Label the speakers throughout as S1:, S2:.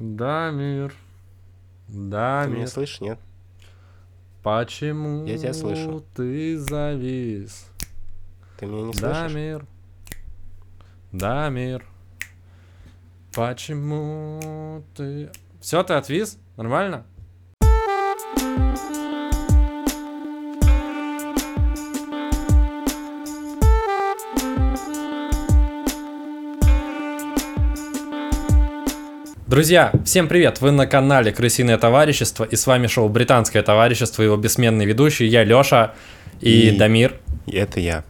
S1: Дамир.
S2: Ты
S1: Дамир.
S2: меня слышишь, нет?
S1: Почему
S2: Я тебя слышу.
S1: ты завис?
S2: Ты меня не слышишь?
S1: Дамир. Дамир. Почему ты... Все, ты отвис? Нормально? Друзья, всем привет! Вы на канале Крысиное товарищество, и с вами шоу Британское товарищество, его бессменный ведущий, я Лёша и,
S2: И-
S1: Дамир.
S2: И это я.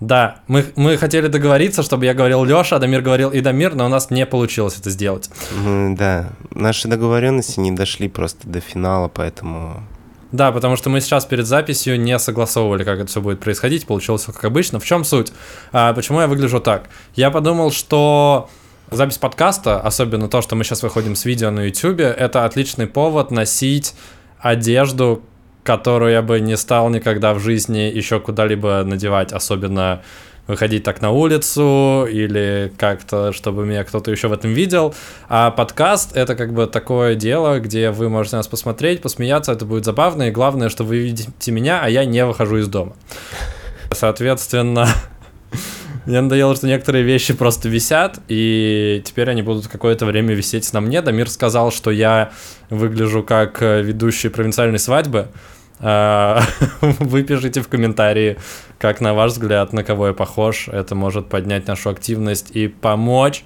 S1: Да, мы, мы хотели договориться, чтобы я говорил Лёша, а Дамир говорил и Дамир, но у нас не получилось это сделать.
S2: М, Да, наши договоренности не дошли просто до финала, поэтому...
S1: Да, потому что мы сейчас перед записью не согласовывали, как это все будет происходить, получилось как обычно. В чем суть? А, почему я выгляжу так? Я подумал, что запись подкаста, особенно то, что мы сейчас выходим с видео на YouTube, это отличный повод носить одежду, которую я бы не стал никогда в жизни еще куда-либо надевать, особенно выходить так на улицу или как-то, чтобы меня кто-то еще в этом видел. А подкаст — это как бы такое дело, где вы можете нас посмотреть, посмеяться, это будет забавно, и главное, что вы видите меня, а я не выхожу из дома. Соответственно, мне надоело, что некоторые вещи просто висят, и теперь они будут какое-то время висеть на мне. Дамир сказал, что я выгляжу как э, ведущий провинциальной свадьбы. А, Вы пишите в комментарии, как на ваш взгляд, на кого я похож. Это может поднять нашу активность и помочь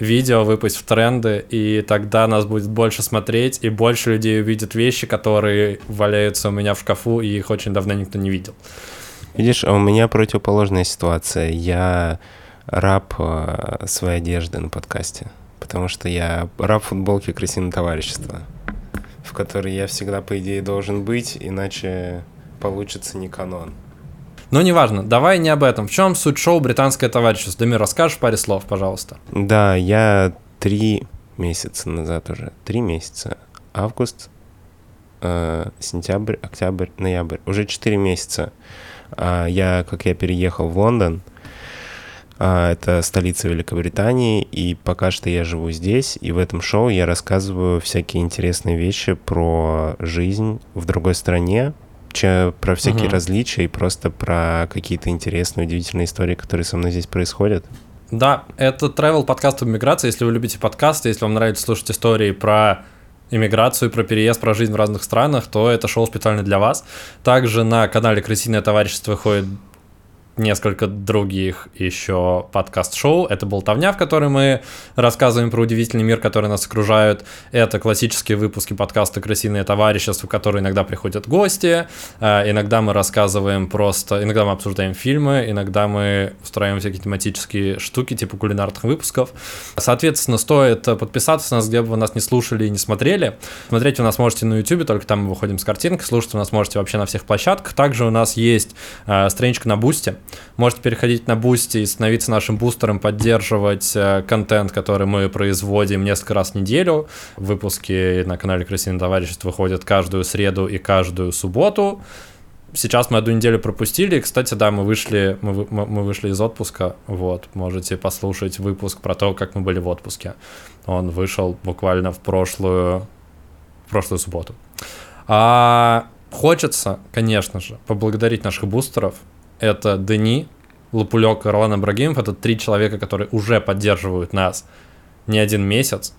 S1: видео выпасть в тренды, и тогда нас будет больше смотреть, и больше людей увидят вещи, которые валяются у меня в шкафу, и их очень давно никто не видел.
S2: Видишь, а у меня противоположная ситуация. Я раб э, своей одежды на подкасте. Потому что я раб футболки Крысиное товарищество, в которой я всегда, по идее, должен быть, иначе получится не канон.
S1: Но неважно, давай не об этом. В чем суть шоу «Британское товарищество»? Дамир, расскажешь паре слов, пожалуйста.
S2: Да, я три месяца назад уже, три месяца, август, э, сентябрь, октябрь, ноябрь, уже четыре месяца. А, я, как я переехал в Лондон, а, это столица Великобритании, и пока что я живу здесь, и в этом шоу я рассказываю всякие интересные вещи про жизнь в другой стране, про всякие
S1: Мгм.
S2: различия и просто про какие-то интересные, удивительные истории, которые со мной здесь происходят.
S1: Да, это travel подкаст об миграции. Если вы любите подкасты, если вам нравится слушать истории про иммиграцию, про переезд, про жизнь в разных странах, то это шоу специально для вас. Также на канале Крысиное товарищество выходит несколько других еще подкаст-шоу. Это «Болтовня», в которой мы рассказываем про удивительный мир, который нас окружает. Это классические выпуски подкаста «Крысиное товарищество», в которые иногда приходят гости. Э, Иногда мы рассказываем просто... Иногда мы обсуждаем фильмы, иногда мы устраиваем всякие тематические штуки, типа кулинарных выпусков. Соответственно, стоит подписаться на нас, где бы вы нас не слушали и не смотрели. Смотреть вы нас можете на YouTube, только там мы выходим с картинкой. Слушать вы нас можете вообще на всех площадках. Также у нас есть э, страничка на Boosty. Можете переходить на Boosty и становиться нашим бустером, поддерживать э, контент, который мы производим несколько раз в неделю. Выпуски на канале Крысиное товарищество выходят каждую среду и каждую субботу. Сейчас мы одну неделю пропустили. Кстати, да, мы вышли, мы, мы мы вышли из отпуска. Вот, можете послушать выпуск про то, как мы были в отпуске. Он вышел буквально в прошлую, в прошлую субботу. А хочется, конечно же, поблагодарить наших бустеров. Это Даниил Пулек и Ролан Ибрагимов. Это три человека, которые уже поддерживают нас не один месяц.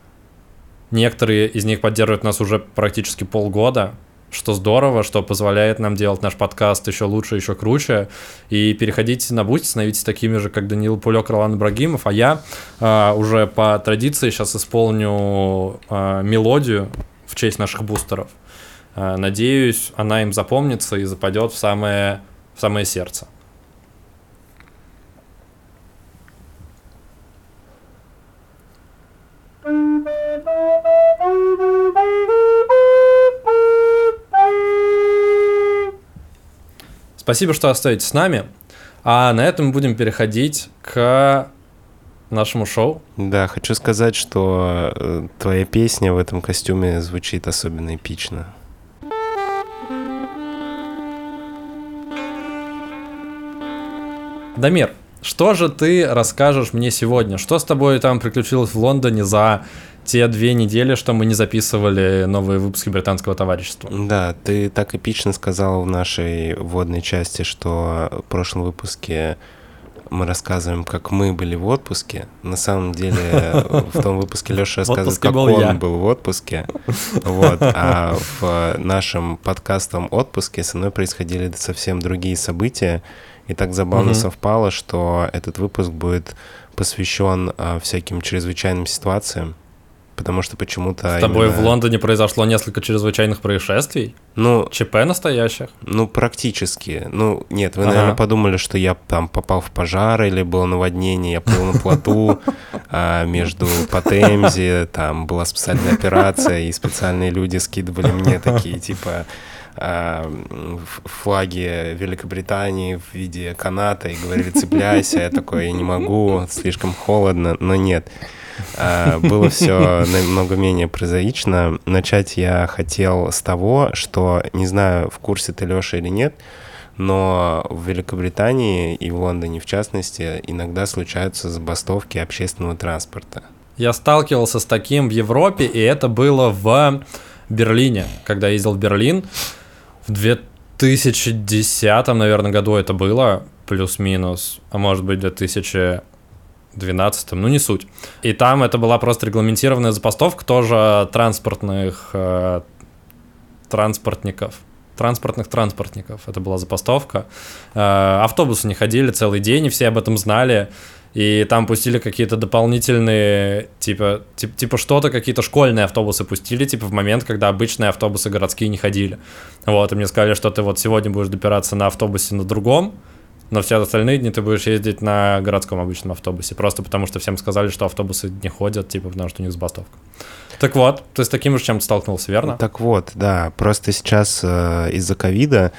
S1: Некоторые из них поддерживают нас уже практически полгода, что здорово, что позволяет нам делать наш подкаст еще лучше, еще круче. И переходите на Boosty, становитесь такими же, как Даниил Пулек, Ролан Ибрагимов. А я а, уже по традиции сейчас исполню а, мелодию в честь наших бустеров. А, надеюсь, она им запомнится и западет в самое, в самое сердце. Спасибо, что остаетесь с нами. А на этом мы будем переходить к нашему шоу.
S2: Да, хочу сказать, что э, твоя песня в этом костюме звучит особенно эпично.
S1: Дамир, что же ты расскажешь мне сегодня? Что с тобой там приключилось в Лондоне за те две недели, что мы не записывали новые выпуски британского товарищества.
S2: Да, ты так эпично сказал в нашей вводной части, что в прошлом выпуске мы рассказываем, как мы были в отпуске. На самом деле, в том выпуске Леша рассказывает, как он я. был в отпуске. Вот. А в нашем подкастом отпуске со мной происходили совсем другие события. И так забавно угу. совпало, что этот выпуск будет посвящен а, всяким чрезвычайным ситуациям потому что почему-то...
S1: С тобой именно... в Лондоне произошло несколько чрезвычайных происшествий?
S2: Ну...
S1: ЧП настоящих?
S2: Ну, практически. Ну, нет, вы, ага. наверное, подумали, что я там попал в пожар или было наводнение, я плыл на плоту а, между Потемзи, там была специальная операция, и специальные люди скидывали мне такие, типа, флаги Великобритании в виде каната и говорили, цепляйся. Я такой, я не могу, слишком холодно, но нет. А, было все намного менее прозаично. Начать я хотел с того, что, не знаю, в курсе ты, Леша, или нет, но в Великобритании и в Лондоне, в частности, иногда случаются забастовки общественного транспорта.
S1: Я сталкивался с таким в Европе, и это было в Берлине, когда ездил в Берлин. В 2010, наверное, году это было, плюс-минус, а может быть, в 2000 12 ну не суть. И там это была просто регламентированная запастовка тоже транспортных э, транспортников. Транспортных транспортников. Это была запастовка. Э, автобусы не ходили целый день, и все об этом знали. И там пустили какие-то дополнительные, типа, типа, типа что-то, какие-то школьные автобусы пустили, типа в момент, когда обычные автобусы городские не ходили. Вот, и мне сказали, что ты вот сегодня будешь допираться на автобусе на другом, но все остальные дни ты будешь ездить на городском обычном автобусе, просто потому что всем сказали, что автобусы не ходят, типа, потому что у них забастовка. Так вот, ты с таким же чем-то столкнулся, верно?
S2: Так вот, да, просто сейчас э, из-за ковида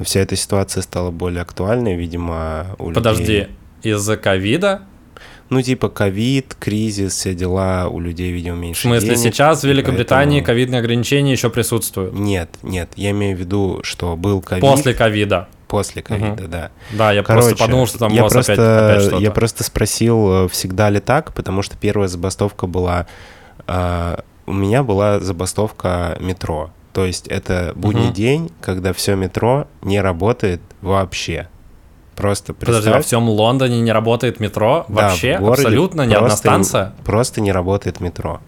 S2: вся эта ситуация стала более актуальной, видимо,
S1: у Подожди, людей... из-за ковида?
S2: Ну, типа ковид, кризис, все дела, у людей, видимо, меньше
S1: В смысле, денег, сейчас в Великобритании поэтому... ковидные ограничения еще присутствуют?
S2: Нет, нет, я имею в виду, что был ковид.
S1: После ковида
S2: после ковида, угу. да.
S1: Да, я Короче, просто подумал, что там я у вас
S2: просто,
S1: опять, опять
S2: Я просто спросил, э, всегда ли так, потому что первая забастовка была... Э, у меня была забастовка метро. То есть это будний угу. день, когда все метро не работает вообще. Просто представь. Подожди,
S1: во всем Лондоне не работает метро? Вообще? Да, Абсолютно? Ни одна станция?
S2: Просто не работает метро.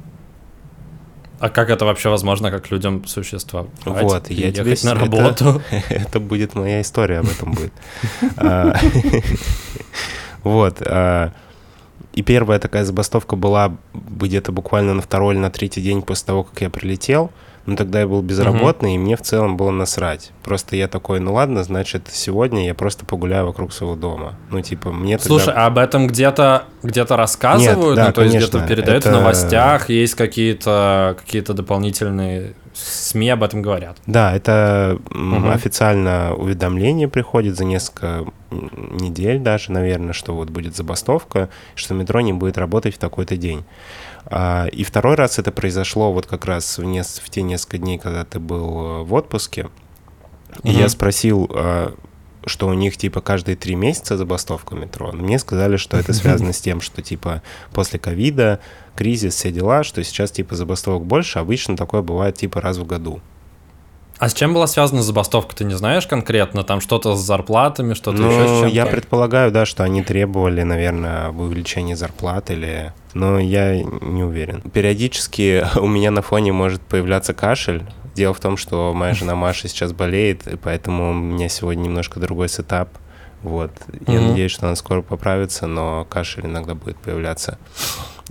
S1: А как это вообще возможно, как людям существовать?
S2: Вот, я тебе на работу. Это, это будет моя история об этом будет. А, вот. А, и первая такая забастовка была где-то буквально на второй или на третий день после того, как я прилетел. Но тогда я был безработный, угу. и мне в целом было насрать. Просто я такой, ну ладно, значит, сегодня я просто погуляю вокруг своего дома. Ну, типа, мне
S1: Слушай, тогда... а об этом где-то где рассказывают? Нет, да, ну, то конечно, есть где-то передают это... в новостях, есть какие-то какие дополнительные СМИ об этом говорят.
S2: Да, это угу. официально уведомление приходит за несколько недель даже, наверное, что вот будет забастовка, что метро не будет работать в такой-то день. А, и второй раз это произошло вот как раз в, не, в те несколько дней, когда ты был э, в отпуске. И я спросил, а, что у них типа каждые три месяца забастовка метро. Но мне сказали, что это связано с тем, что типа после ковида, кризис, все дела, что сейчас типа забастовок больше. Обычно такое бывает типа раз в году.
S1: А с чем была связана забастовка, ты не знаешь конкретно? Там что-то с зарплатами, что-то ну, еще с чем-то?
S2: Я предполагаю, да, что они требовали, наверное, увеличения зарплат или... Но я не уверен. Периодически у меня на фоне может появляться кашель. Дело в том, что моя жена Маша сейчас болеет, и поэтому у меня сегодня немножко другой сетап. Вот. Я mm-hmm. надеюсь, что она скоро поправится, но кашель иногда будет появляться.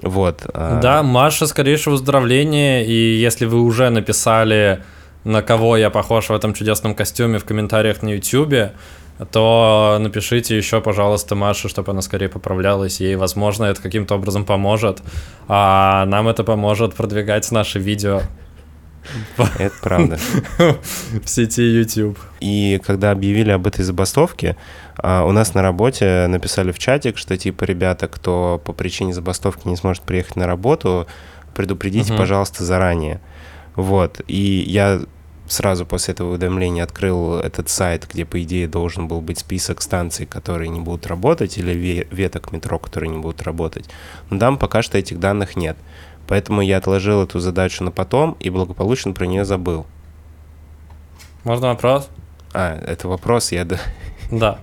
S2: Вот.
S1: А да, Маша, скорейшего выздоровления, и если вы уже написали на кого я похож в этом чудесном костюме в комментариях на YouTube, то напишите еще, пожалуйста, Маше, чтобы она скорее поправлялась. Ей, возможно, это каким-то образом поможет. А нам это поможет продвигать наши видео.
S2: Это правда.
S1: В сети YouTube.
S2: И когда объявили об этой забастовке, а, у нас на работе написали в чатик, что типа, ребята, кто по причине забастовки не сможет приехать на работу, предупредите, угу. пожалуйста, заранее. Вот. И я сразу после этого уведомления открыл этот сайт, где, по идее, должен был быть список станций, которые не будут работать, или веток метро, которые не будут работать. Но там пока что этих данных нет. Поэтому я отложил эту задачу на потом и благополучно про нее забыл.
S1: Можно вопрос?
S2: А, это вопрос, я...
S1: Да.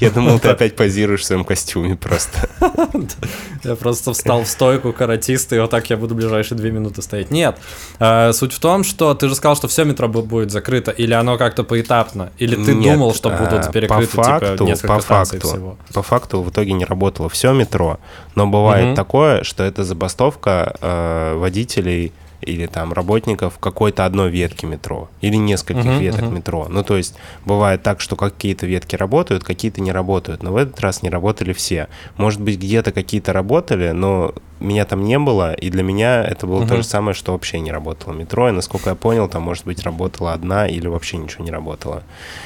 S2: Я думал, ты опять позируешь в своем костюме просто.
S1: Я просто встал в стойку каратиста, и вот так я буду ближайшие две минуты стоять. Нет. Э, Суть в том, что ты же сказал, что все метро бу- будет закрыто, или оно как-то поэтапно, или ты думал, что будут
S2: по
S1: перекрыты типа несколько
S2: по
S1: станций
S2: факту.
S1: всего.
S2: По факту в итоге не работало все метро, но бывает такое, что это забастовка э, водителей или там работников какой-то одной ветки метро или нескольких
S1: Мгм,
S2: веток
S1: мгм.
S2: метро. Ну, то есть бывает так, что какие-то ветки работают, какие-то не работают, но в этот раз не работали все. Может быть, где-то какие-то работали, но меня там не было, и для меня это было то
S1: Мгм.
S2: же самое, что вообще не работало метро, и насколько я понял, там, может быть, работала одна или вообще ничего не работало.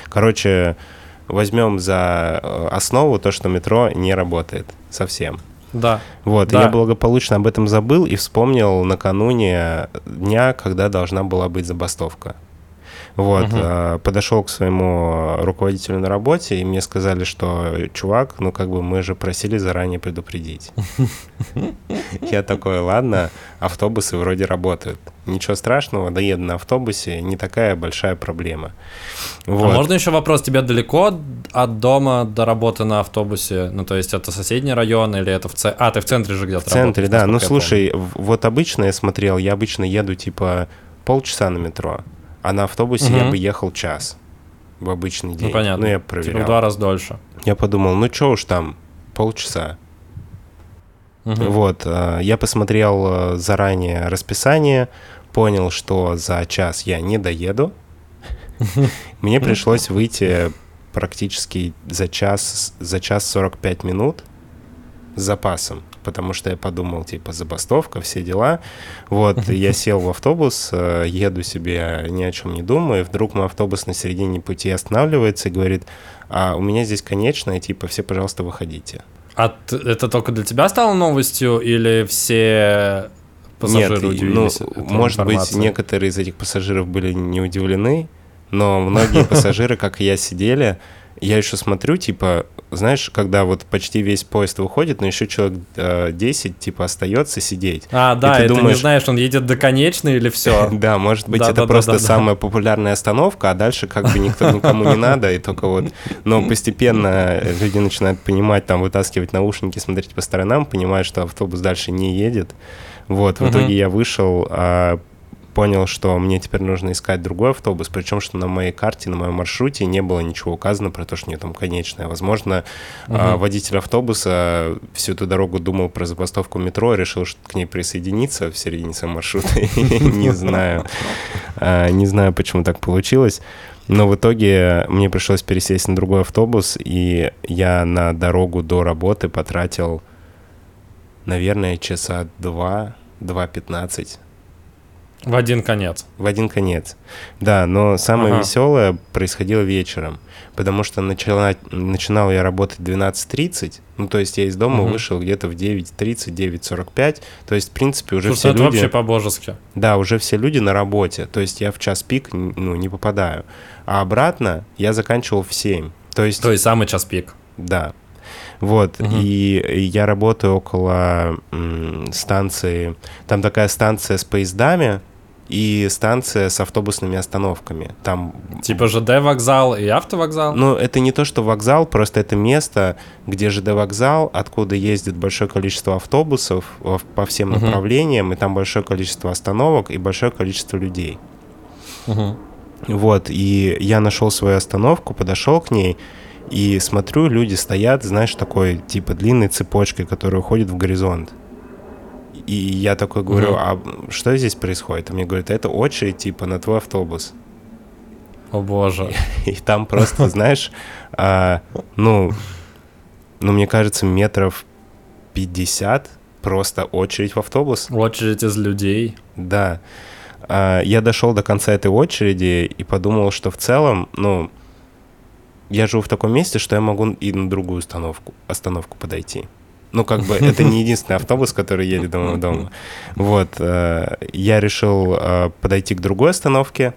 S2: Короче, возьмем за э, основу то, что метро не работает совсем.
S1: Да.
S2: Вот,
S1: Да.
S2: я благополучно об этом забыл и вспомнил накануне дня, когда должна была быть забастовка. Вот, э, подошел к своему руководителю на работе, и мне сказали, что, чувак, ну как бы мы же просили заранее предупредить. Я такой, ладно, автобусы вроде работают. Ничего страшного, доеду на автобусе, не такая большая проблема.
S1: А
S2: Вот.
S1: можно еще вопрос? Тебе далеко от дома до работы на автобусе? Ну, то есть это соседний район или это в центре? А, ты в центре же где-то
S2: В центре,
S1: работаешь,
S2: да. Ну, слушай, вот обычно я смотрел, я обычно еду типа полчаса на метро, а на автобусе я
S1: Мгм.
S2: бы ехал час в обычный день.
S1: Ну, понятно.
S2: Ну, я
S1: Типа
S2: проверял.
S1: в два раза дольше.
S2: Я подумал, ну что уж там, полчаса.
S1: Мгм.
S2: Вот, э, я посмотрел э, заранее расписание, понял, что за час я не доеду. Мне пришлось выйти практически за час, за час 45 минут с запасом, потому что я подумал, типа, забастовка, все дела. Вот, я сел в автобус, э, еду себе, ни о чем не думаю, и вдруг мой автобус на середине пути останавливается и говорит, а у меня здесь конечная, типа, все, пожалуйста, выходите.
S1: А это только для тебя стало новостью или все пассажиры
S2: Нет, ну,
S1: удивились? этой
S2: может быть,
S1: информации?
S2: некоторые из этих пассажиров были не удивлены, но многие пассажиры, как и я, сидели. Я еще смотрю, типа, знаешь, когда вот почти весь поезд выходит, но еще человек э, 10, типа, остается сидеть.
S1: А, да,
S2: ты
S1: и ты не
S2: думаешь-
S1: знаешь, он едет до конечной или все.
S2: Да, может быть,
S1: Да,
S2: это
S1: да,
S2: просто
S1: да,
S2: самая популярная остановка, а дальше как бы никто никому не надо, и только вот... Но постепенно люди начинают понимать, там, вытаскивать наушники, смотреть по сторонам, понимают, что автобус дальше не едет. Вот, в итоге я вышел, а, понял, что мне теперь нужно искать другой автобус, причем, что на моей карте, на моем маршруте не было ничего указано про то, что у нее там конечная. Возможно,
S1: Мгм.
S2: водитель автобуса всю эту дорогу думал про забастовку метро, решил что к ней присоединиться в середине своего маршрута. Не знаю. А, Не знаю, почему так получилось. Но в итоге мне пришлось пересесть на другой автобус, и я на дорогу до работы потратил, наверное, часа два, 2.15
S1: В один конец.
S2: в один конец. Да, но самое
S1: Ага.
S2: веселое происходило вечером, потому что начала, начинал я работать в 12.30, ну, то есть я из дома
S1: Мгм.
S2: вышел где-то в 9.30, 9.45, то есть, в принципе, уже
S1: Слушай,
S2: все
S1: это
S2: люди...
S1: вообще по-божески.
S2: Да, уже все люди на работе, то есть я в час пик, ну, не попадаю. А обратно я заканчивал в 7, то есть...
S1: То есть самый час пик.
S2: Да. Вот,
S1: Мгм.
S2: и, я работаю около станции, там такая станция с поездами и станция с автобусными остановками. Там,
S1: Типа ЖД вокзал и автовокзал.
S2: ну, это не то, что вокзал, просто это место, где ЖД вокзал, откуда ездит большое количество автобусов во- по всем
S1: Мгм.
S2: направлениям, и там большое количество остановок и большое количество людей.
S1: Мгм.
S2: Вот, и я нашел свою остановку, подошел к ней, и смотрю, люди стоят, знаешь, такой, типа, длинной цепочкой, которая уходит в горизонт. И я такой говорю,
S1: Мгм.
S2: а что здесь происходит? И мне говорят, это очередь, типа, на твой автобус.
S1: О боже.
S2: И там просто, знаешь, а, ну, ну, мне кажется, метров 50 просто очередь в автобус.
S1: Очередь из людей.
S2: Да. А, Я дошел до конца этой очереди и подумал, что в целом, ну, я живу в таком месте, что я могу и на другую остановку, остановку подойти. Ну, как бы, это не единственный автобус, который едет до моего дома. Вот, э, я решил э, подойти к другой остановке,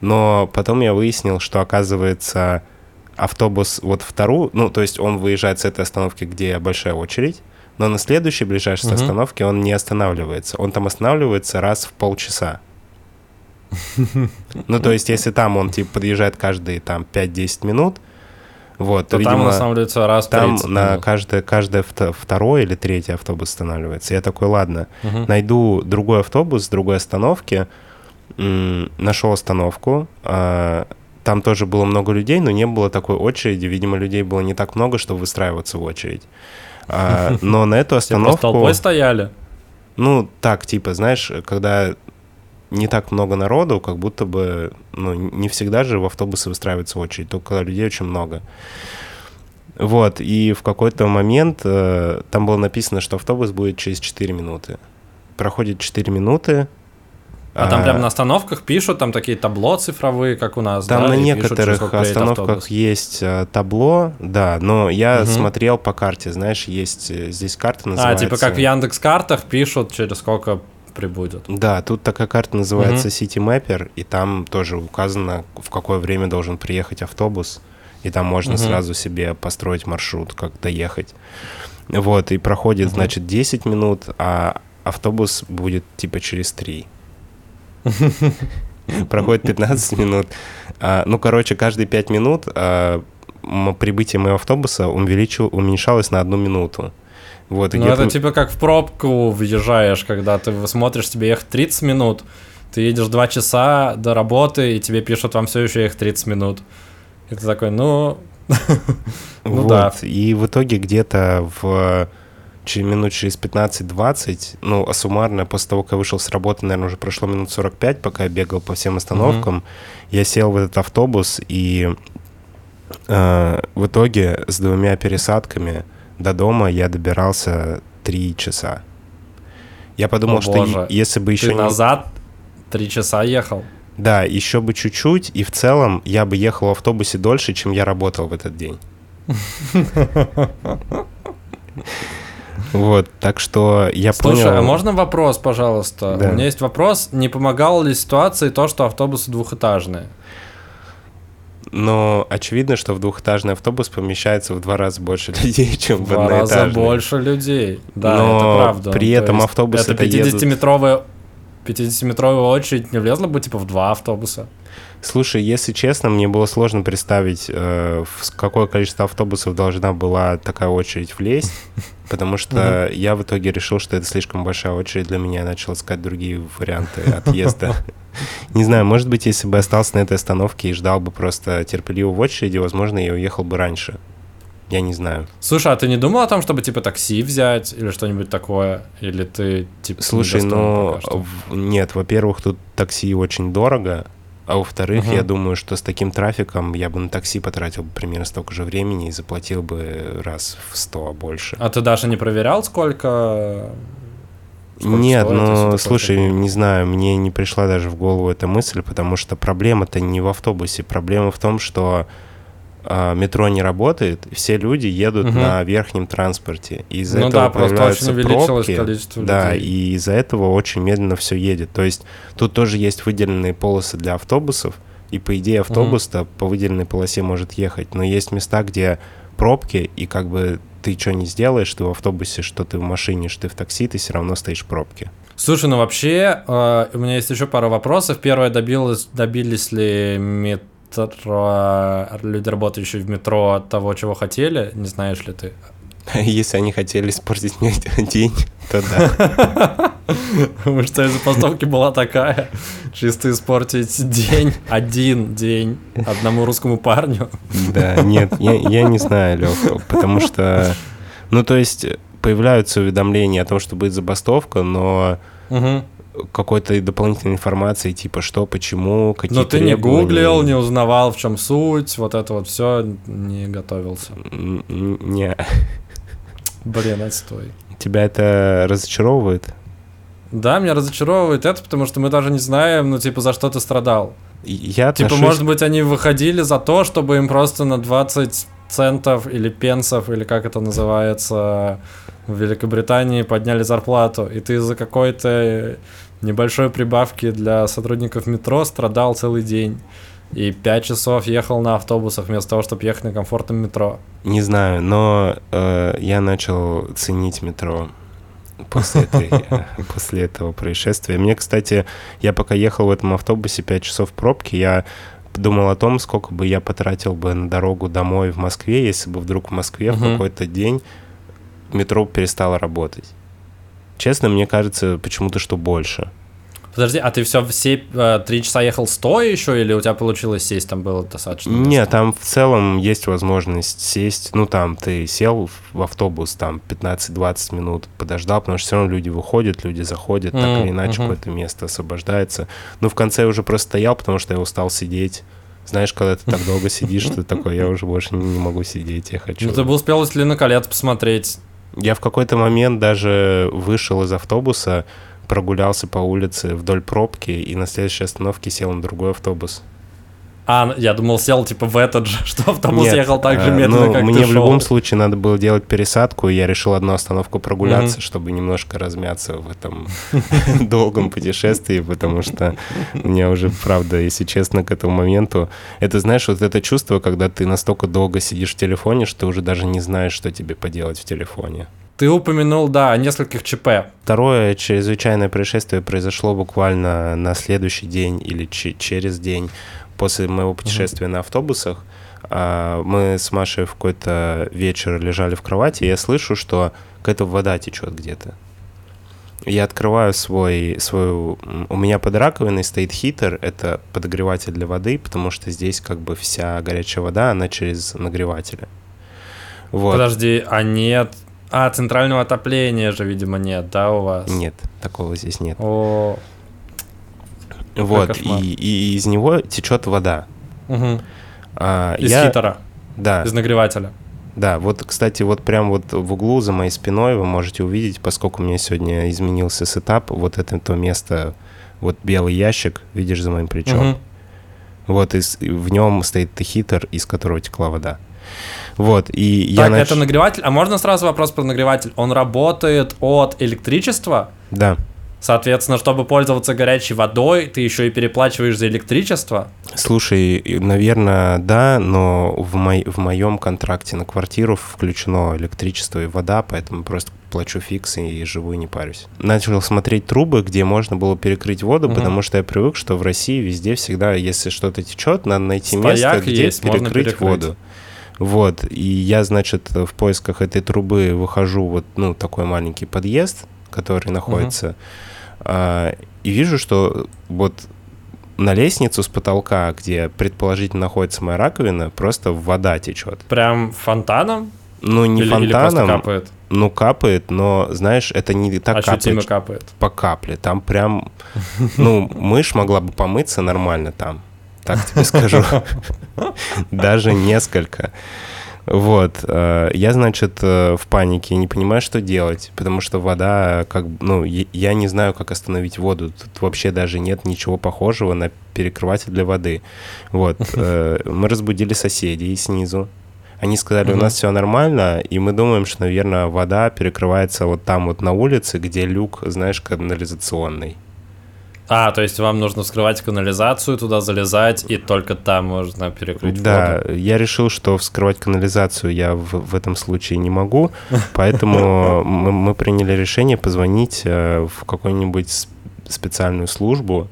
S2: но потом я выяснил, что, оказывается, автобус вот вторую, ну, то есть он выезжает с этой остановки, где большая очередь, но на следующей ближайшей
S1: Мгм.
S2: остановке он не останавливается. Он там останавливается раз в полчаса. Ну, то есть, если там он, типа, подъезжает каждые, там, 5-10 минут, вот, то,
S1: То там он
S2: видимо,
S1: останавливается раз
S2: там
S1: 30
S2: на
S1: минут.
S2: каждое, каждое вто- второй или третий автобус останавливается. Я такой, ладно,
S1: Мгм.
S2: найду другой автобус с другой остановки, нашел остановку, а, там тоже было много людей, но не было такой очереди, видимо, людей было не так много, чтобы выстраиваться в очередь. А, Но на эту
S1: Все
S2: остановку,
S1: толпой стояли.
S2: ну, так, типа, знаешь, когда не так много народу, как будто бы, ну, не всегда же в автобусы выстраивается очередь, только людей очень много. Вот, и в какой-то момент э, там было написано, что автобус будет через 4 минуты. Проходит 4 минуты.
S1: А там прямо на остановках пишут, там такие табло цифровые, как у нас.
S2: Там
S1: да,
S2: на
S1: пишут,
S2: некоторых
S1: приедет
S2: остановках есть э, табло, да, но я
S1: Мгм.
S2: смотрел по карте, знаешь, есть э, здесь карта
S1: А,
S2: называется...
S1: типа как в Яндекс картах пишут, через сколько прибудет.
S2: Да, тут такая карта называется City Mapper, и там тоже указано, в какое время должен приехать автобус, и там можно
S1: Мгм.
S2: сразу себе построить маршрут, как доехать. Вот, и проходит,
S1: Мгм.
S2: значит, 10 минут, а автобус будет типа через 3. Проходит 15 минут. А, Ну, короче, каждые 5 минут а, прибытие моего автобуса увеличил, уменьшалось на одну минуту. Вот,
S1: Ну, это типа как в пробку въезжаешь, когда ты смотришь, тебе ехать 30 минут, ты едешь 2 часа до работы, и тебе пишут, вам все еще ехать 30 минут. И ты такой, ну... ну
S2: вот.
S1: да.
S2: И в итоге где-то в через минут через 15-20, ну, а суммарно, после того, как я вышел с работы, наверное, уже прошло минут 45, пока я бегал по всем остановкам, я сел в этот автобус, и э, в итоге с двумя пересадками до дома я добирался 3 часа. Я подумал,
S1: О,
S2: что
S1: боже.
S2: если бы еще
S1: Ты
S2: не...
S1: назад 3 часа ехал.
S2: Да, еще бы чуть-чуть, и в целом я бы ехал в автобусе дольше, чем я работал в этот день. Вот, так что я
S1: Слушай,
S2: понял...
S1: а можно вопрос, пожалуйста?
S2: Да.
S1: У меня есть вопрос. Не помогало ли ситуации то, что автобусы двухэтажные?
S2: Но очевидно, что в двухэтажный автобус помещается в два раза больше людей, чем
S1: В
S2: в
S1: два раза
S2: одноэтажный.
S1: больше людей. Да,
S2: Но
S1: это правда.
S2: при
S1: То
S2: этом
S1: есть
S2: автобусы
S1: Это
S2: это едут-
S1: 50-метровая 50-метровая очередь не влезла бы типа в два автобуса.
S2: Слушай, если честно, мне было сложно представить, э, в какое количество автобусов должна была такая очередь влезть, потому что я в итоге решил, что это слишком большая очередь для меня, и начал искать другие варианты отъезда. Не знаю, может быть, если бы остался на этой остановке и ждал бы просто терпеливо в очереди, возможно, я уехал бы раньше. Я не знаю.
S1: Слушай, а ты не думал о том, чтобы типа такси взять или что-нибудь такое? Или ты типа
S2: Слушай, ну, нет, во-первых, тут такси очень дорого, а во-вторых,
S1: Мгм.
S2: я думаю, что с таким трафиком я бы на такси потратил бы примерно столько же времени и заплатил бы раз в сто больше.
S1: А ты даже не проверял, сколько... сколько
S2: Нет,
S1: стоит, если
S2: ну, слушай,
S1: хочешь?
S2: не знаю, мне не пришла даже в голову эта мысль, потому что проблема-то не в автобусе, проблема в том, что а, метро не работает, все люди едут
S1: Мгм.
S2: на верхнем транспорте, из-за
S1: Ну
S2: этого
S1: да, просто очень увеличилось
S2: пробки.
S1: количество
S2: Да,
S1: людей.
S2: и из-за этого очень медленно все едет. То есть тут тоже есть выделенные полосы для автобусов, и по идее автобус-то по выделенной полосе может ехать, но есть места, где пробки, и как бы ты что не сделаешь, ты в автобусе, что ты в машине, что ты в такси, ты все равно стоишь в пробке.
S1: Слушай, ну вообще, э, у меня есть еще пара вопросов. Первое, добилось, добились ли метро, люди, работающие в метро, от того, чего хотели? Не знаешь ли ты?
S2: Если они хотели испортить мне день, то да.
S1: Потому что забастовки была такая. Чисто испортить день, один день одному русскому парню.
S2: Да, нет, я, я не знаю, Леха, потому что, ну, то есть, появляются уведомления о том, что будет забастовка, но
S1: Мгм.
S2: Какой-то дополнительной информации, типа, что, почему, какие
S1: Но ты не гуглил, не узнавал, в чем суть, вот это вот все не готовился.
S2: Не.
S1: Блин, отстой.
S2: Тебя это разочаровывает?
S1: Да, меня разочаровывает это, потому что мы даже не знаем, ну, типа, за что ты страдал.
S2: Я
S1: Типа,
S2: отношусь...
S1: может быть, они выходили за то, чтобы им просто на 20 центов или пенсов, или как это называется, в Великобритании подняли зарплату, и ты из-за какой-то небольшой прибавки для сотрудников метро страдал целый день. и 5 часов ехал на автобусах вместо того, чтобы ехать на комфортном метро.
S2: Не знаю, но э, я начал ценить метро после, этой, после этого происшествия. Мне, кстати, я пока ехал в этом автобусе 5 часов пробки, я думал о том, сколько бы я потратил бы на дорогу домой в Москве, если бы вдруг в Москве в какой-то день метро перестало работать. Честно, мне кажется, почему-то, что больше.
S1: Подожди, а ты все все э, три часа ехал стоя еще, или у тебя получилось сесть, там было достаточно?
S2: Нет, там в целом есть возможность сесть. Ну, там ты сел в автобус, там 15-20 минут подождал, потому что все равно люди выходят, люди заходят, так
S1: М,
S2: или иначе
S1: мгм.
S2: какое-то место освобождается. Ну, в конце я уже просто стоял, потому что я устал сидеть. Знаешь, когда ты так долго сидишь, ты такой, я уже больше не могу сидеть, я хочу.
S1: Ну, ты бы успел «Властелина колец» посмотреть.
S2: Я в какой-то момент даже вышел из автобуса, прогулялся по улице вдоль пробки и на следующей остановке сел на другой автобус.
S1: А, я думал, сел типа в этот же, что автобус
S2: Нет,
S1: ехал так же
S2: э,
S1: медленно,
S2: ну,
S1: как
S2: мне
S1: ты
S2: в
S1: шел.
S2: любом случае надо было делать пересадку, и я решил одну остановку прогуляться,
S1: Мгм.
S2: чтобы немножко размяться в этом долгом путешествии, потому что мне уже, правда, если честно, к этому моменту... Это, знаешь, вот это чувство, когда ты настолько долго сидишь в телефоне, что ты уже даже не знаешь, что тебе поделать в телефоне.
S1: Ты упомянул, да, о нескольких ЧП.
S2: Второе чрезвычайное происшествие произошло буквально на следующий день или че- через день после моего путешествия на автобусах. А, Мы с Машей в какой-то вечер лежали в кровати, и я слышу, что какая-то вода течет где-то. Я открываю свой, свою... У меня под раковиной стоит хитер, это подогреватель для воды, потому что здесь как бы вся горячая вода, она через нагреватели. Вот.
S1: Подожди, а нет... А, центрального отопления же, видимо, нет, да, у вас?
S2: Нет, такого здесь нет.
S1: О,
S2: Вот, и, и из него течет вода.
S1: мгм.
S2: А,
S1: Из
S2: я,
S1: хитера,
S2: Да,
S1: из нагревателя.
S2: да, вот, кстати, вот прям вот в углу за моей спиной вы можете увидеть, поскольку у меня сегодня изменился сетап, вот это то место, вот белый ящик, видишь за моим плечом.
S1: Мгм.
S2: Вот, и с- и в нем стоит хитер, из которого текла вода. Вот, и я
S1: Так,
S2: нач-
S1: это нагреватель. А можно сразу вопрос про нагреватель? Он работает от электричества?
S2: Да,
S1: Соответственно, чтобы пользоваться горячей водой, ты еще и переплачиваешь за электричество?
S2: слушай, наверное, да, но в, мой, в моем контракте на квартиру включено электричество и вода, поэтому просто плачу фикс и живу и не парюсь. Начал смотреть трубы, где можно было перекрыть воду,
S1: Мгм.
S2: потому что я привык, что в России везде всегда, если что-то течет, надо найти
S1: Стояк
S2: место, где
S1: есть,
S2: перекрыть,
S1: перекрыть.
S2: воду. Вот, и я, значит, в поисках этой трубы выхожу вот, ну, такой маленький подъезд, который находится, а, и вижу, что вот на лестницу с потолка, где предположительно находится моя раковина, просто вода течет.
S1: Прям фонтаном?
S2: Ну, не
S1: или, или
S2: фонтаном,
S1: капает?
S2: ну, капает, но, знаешь, это не так
S1: Ощутимо
S2: капает
S1: капает.
S2: по капле. Там прям, ну, мышь могла бы помыться нормально там. Так тебе скажу. Даже несколько. Вот, э, я, значит, э, в панике, не понимаю, что делать, потому что вода, как, ну, я- не знаю, как остановить воду. Тут вообще даже нет ничего похожего на перекрыватель для воды. Вот, э, мы разбудили соседей снизу. Они сказали, у нас все нормально, и мы думаем, что, наверное, вода перекрывается вот там вот на улице, где люк, знаешь, канализационный.
S1: А, то есть вам нужно вскрывать канализацию, туда залезать, и только там можно перекрыть
S2: Да,
S1: воду.
S2: я решил, что вскрывать канализацию я в, в этом случае не могу, поэтому мы, мы приняли решение позвонить э, в какую-нибудь специальную службу.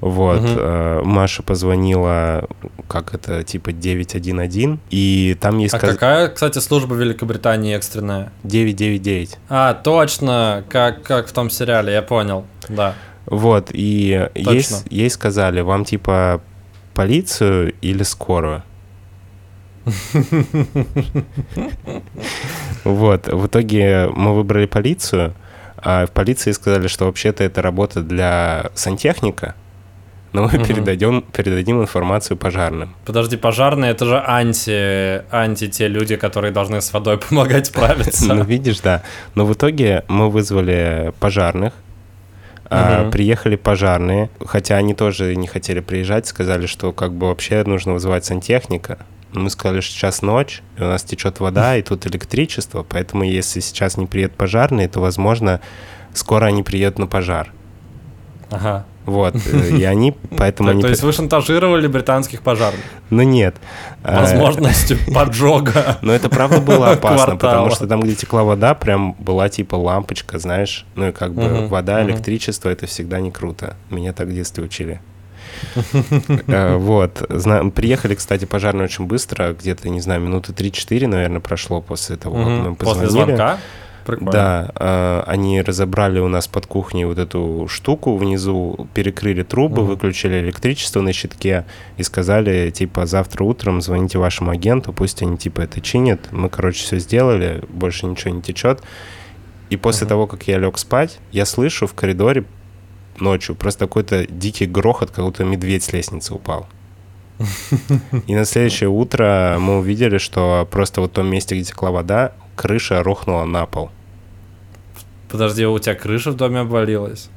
S2: Вот, э, Маша позвонила, как это, типа 911, и там ей
S1: А
S2: сказали
S1: какая, кстати, служба Великобритании экстренная?
S2: 999.
S1: А, точно, как, как в том сериале, я понял, да.
S2: Вот, и ей,
S1: Точно.
S2: ей сказали, вам типа полицию или скорую? Вот, в итоге мы выбрали полицию, а в полиции сказали, что вообще-то это работа для сантехника, но мы передадим, передадим информацию пожарным.
S1: Подожди, пожарные это же анти, анти те люди, которые должны с водой помогать справиться.
S2: Ну, видишь, да. Но в итоге мы вызвали пожарных, а,
S1: Мгм.
S2: приехали пожарные, хотя они тоже не хотели приезжать, сказали, что как бы вообще нужно вызывать сантехника. Мы сказали, что сейчас ночь, и у нас течет вода, и тут электричество, поэтому если сейчас не приедут пожарные, то, возможно, скоро они приедут на пожар.
S1: Ага.
S2: Вот, э, и они, поэтому они...
S1: То есть вы шантажировали британских пожарных?
S2: Ну нет.
S1: А, Возможностью поджога
S2: Но это правда было опасно, потому что там, где текла вода, прям была типа лампочка, знаешь, ну и как бы вода, электричество, это всегда не круто. Меня так в детстве учили. Э, вот. Приехали, кстати, пожарные очень быстро, где-то, не знаю, минуты 3-4, наверное, прошло после того, как мы позвонили. После звонка? Прикольно. Да, э, они разобрали у нас под кухней вот эту штуку внизу, перекрыли трубы, угу. выключили электричество на щитке и сказали, типа, завтра утром звоните вашему агенту, пусть они, типа, это чинят. Мы, короче, все сделали, больше ничего не течет. И после угу. того, как я лег спать, я слышу в коридоре ночью просто какой-то дикий грохот, как будто медведь с лестницы упал. И на следующее утро мы увидели, что просто вот в том месте, где текла вода, крыша рухнула на пол.
S1: Подожди, у тебя крыша в доме обвалилась?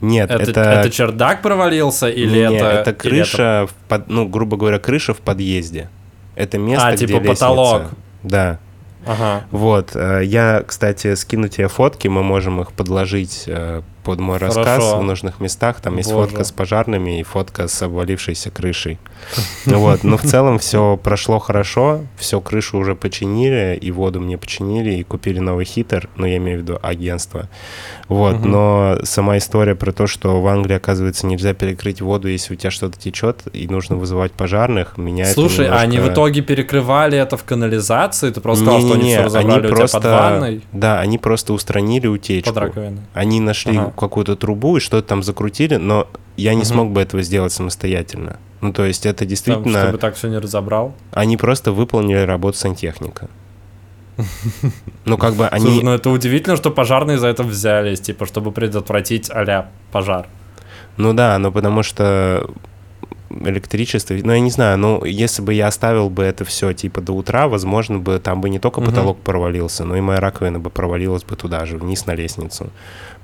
S2: Нет,
S1: это... Это, это чердак провалился или
S2: Нет,
S1: это...
S2: это крыша, это... Под, ну, грубо говоря, крыша в подъезде. Это место,
S1: а,
S2: где
S1: типа
S2: лестница.
S1: потолок.
S2: Да.
S1: Ага.
S2: Вот, э, я, кстати, скину тебе фотки, мы можем их подложить э, под мой
S1: Хорошо.
S2: рассказ в нужных местах. Там есть
S1: Боже.
S2: фотка с пожарными и фотка с обвалившейся крышей. Вот, но в целом все прошло хорошо, все крышу уже починили, и воду мне починили, и купили новый хитер, ну, я имею в виду агентство. Вот, но сама история про то, что в Англии, оказывается, нельзя перекрыть воду, если у тебя что-то течет, и нужно вызывать пожарных, меня
S1: Слушай,
S2: это
S1: а они в итоге перекрывали это в канализации? Ты просто сказал, что они все разобрали у тебя под ванной?
S2: Да, они просто устранили утечку.
S1: Под раковиной.
S2: Они нашли какую-то трубу и что-то там закрутили, но я не смог бы этого сделать самостоятельно. Ну, то есть это действительно...
S1: Чтобы так все не разобрал?
S2: Они просто выполнили работу сантехника. Ну, как бы они...
S1: Слушай, ну это удивительно, что пожарные за это взялись, типа, чтобы предотвратить а пожар.
S2: Ну да, но потому что электричество, ну я не знаю, ну если бы я оставил бы это все типа до утра, возможно бы там бы не только потолок угу. провалился, но и моя раковина бы провалилась бы туда же, вниз на лестницу.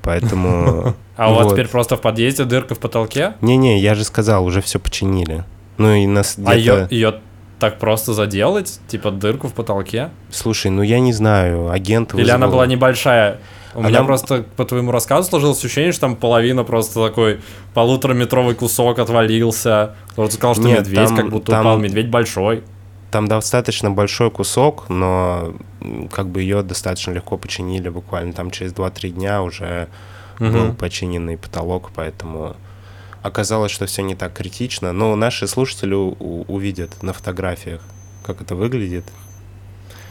S2: Поэтому...
S1: А у вас теперь просто в подъезде дырка в потолке?
S2: Не-не, я же сказал, уже все починили. Ну и нас
S1: А ее так просто заделать? Типа дырку в потолке?
S2: Слушай, ну я не знаю, агент
S1: Или она была небольшая? У она... меня просто по твоему рассказу сложилось ощущение, что там половина просто такой полутораметровый кусок отвалился. Кто-то сказал, что Нет, медведь там, как будто там... упал, медведь большой.
S2: Там достаточно большой кусок, но как бы ее достаточно легко починили буквально там через 2-3 дня уже угу. был починенный потолок, поэтому оказалось, что все не так критично. Но наши слушатели увидят на фотографиях, как это выглядит.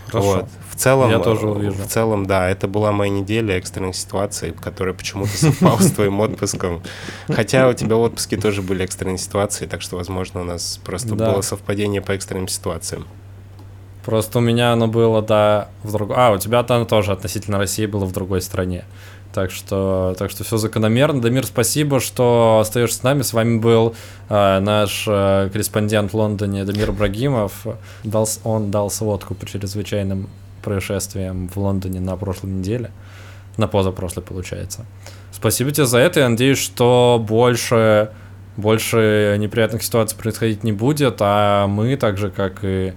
S1: Хорошо. Вот.
S2: В целом,
S1: я тоже увижу.
S2: В целом, да, это была моя неделя экстренных ситуаций, которая почему-то совпала с твоим отпуском. Хотя у тебя в отпуске тоже были экстренные ситуации, так что, возможно, у нас просто да. было совпадение по экстренным ситуациям.
S1: Просто у меня оно было, да, в другой... А, у тебя там тоже относительно России было в другой стране. Так что, так что все закономерно. Дамир, спасибо, что остаешься с нами. С вами был э, наш э, корреспондент в Лондоне Дамир Брагимов. Дал, он дал сводку по чрезвычайным происшествиям в Лондоне на прошлой неделе. На позапрошлой, получается. Спасибо тебе за это. Я надеюсь, что больше, больше неприятных ситуаций происходить не будет, а мы, так же, как и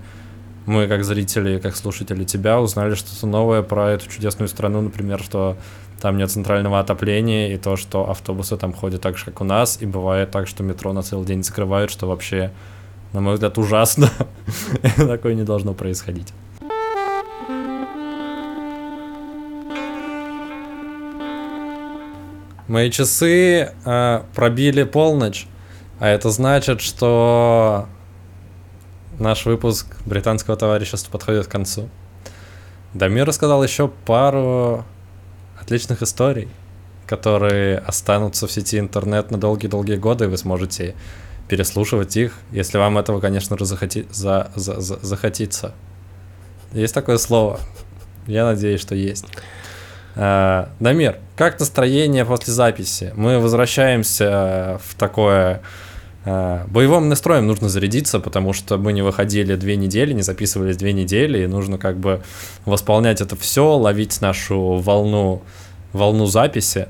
S1: мы, как зрители, как слушатели тебя, узнали что-то новое про эту чудесную страну, например, что там нет центрального отопления, и то, что автобусы там ходят так же, как у нас, и бывает так, что метро на целый день закрывают, что вообще, на мой взгляд, ужасно. Такое не должно происходить. Мои часы э, пробили полночь, а это значит, что наш выпуск британского товарищества подходит к концу. Дамир рассказал еще пару отличных историй, которые останутся в сети интернет на долгие-долгие годы, и вы сможете переслушивать их, если вам этого, конечно же, захоти... за... За... За... захотится. Есть такое слово? Я надеюсь, что есть. А, Дамир, как настроение после записи? Мы возвращаемся в такое боевым настроем нужно зарядиться, потому что мы не выходили две недели, не записывались две недели, и нужно как бы восполнять это все, ловить нашу волну, волну записи.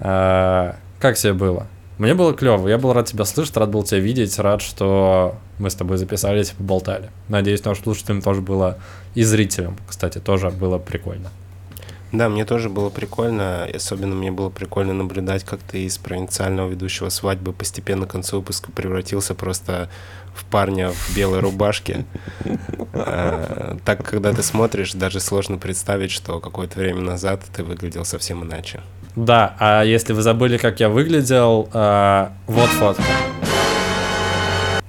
S1: А, как тебе было? Мне было клево, я был рад тебя слышать, рад был тебя видеть, рад, что мы с тобой записались и поболтали. Надеюсь, нашим слушателям тоже было и зрителям, кстати, тоже было прикольно.
S2: Да, мне тоже было прикольно. Особенно мне было прикольно наблюдать, как ты из провинциального ведущего свадьбы постепенно к концу выпуска превратился просто в парня в белой рубашке. А, так, когда ты смотришь, даже сложно представить, что какое-то время назад ты выглядел совсем иначе.
S1: Да, а если вы забыли, как я выглядел, а, вот фотка.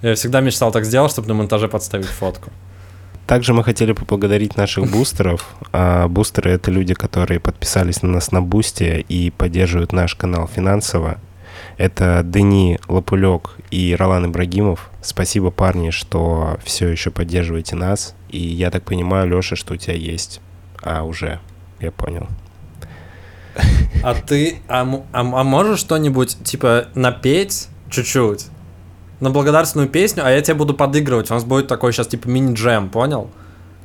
S1: Я всегда мечтал так сделать, чтобы на монтаже подставить фотку.
S2: Также мы хотели поблагодарить наших бустеров. А бустеры — это люди, которые подписались на нас на Бусте и поддерживают наш канал финансово. Это Дени Лопулек и Ролан Ибрагимов. Спасибо, парни, что все еще поддерживаете нас. И я так понимаю, Леша, что у тебя есть. А, уже. Я понял.
S1: А ты, а, а, а можешь что-нибудь, типа, напеть чуть-чуть? На благодарственную песню, а я тебе буду подыгрывать. У нас будет такой сейчас типа мини-джем, понял?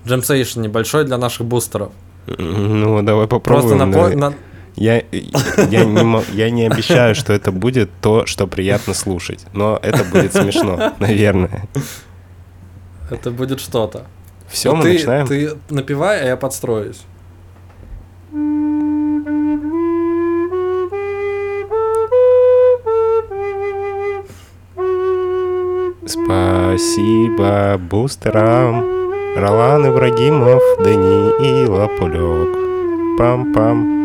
S1: Джемсейшн небольшой для наших бустеров.
S2: Ну, давай попробуем. Просто на, на... Я, я, не, я не обещаю, что это будет то, что приятно слушать, но это будет смешно, наверное.
S1: Это будет что-то.
S2: Все, мы ты, начинаем.
S1: Ты напивай, а я подстроюсь.
S2: Спасибо бустерам, Ролан Ибрагимов, и Лапулек. Пам-пам.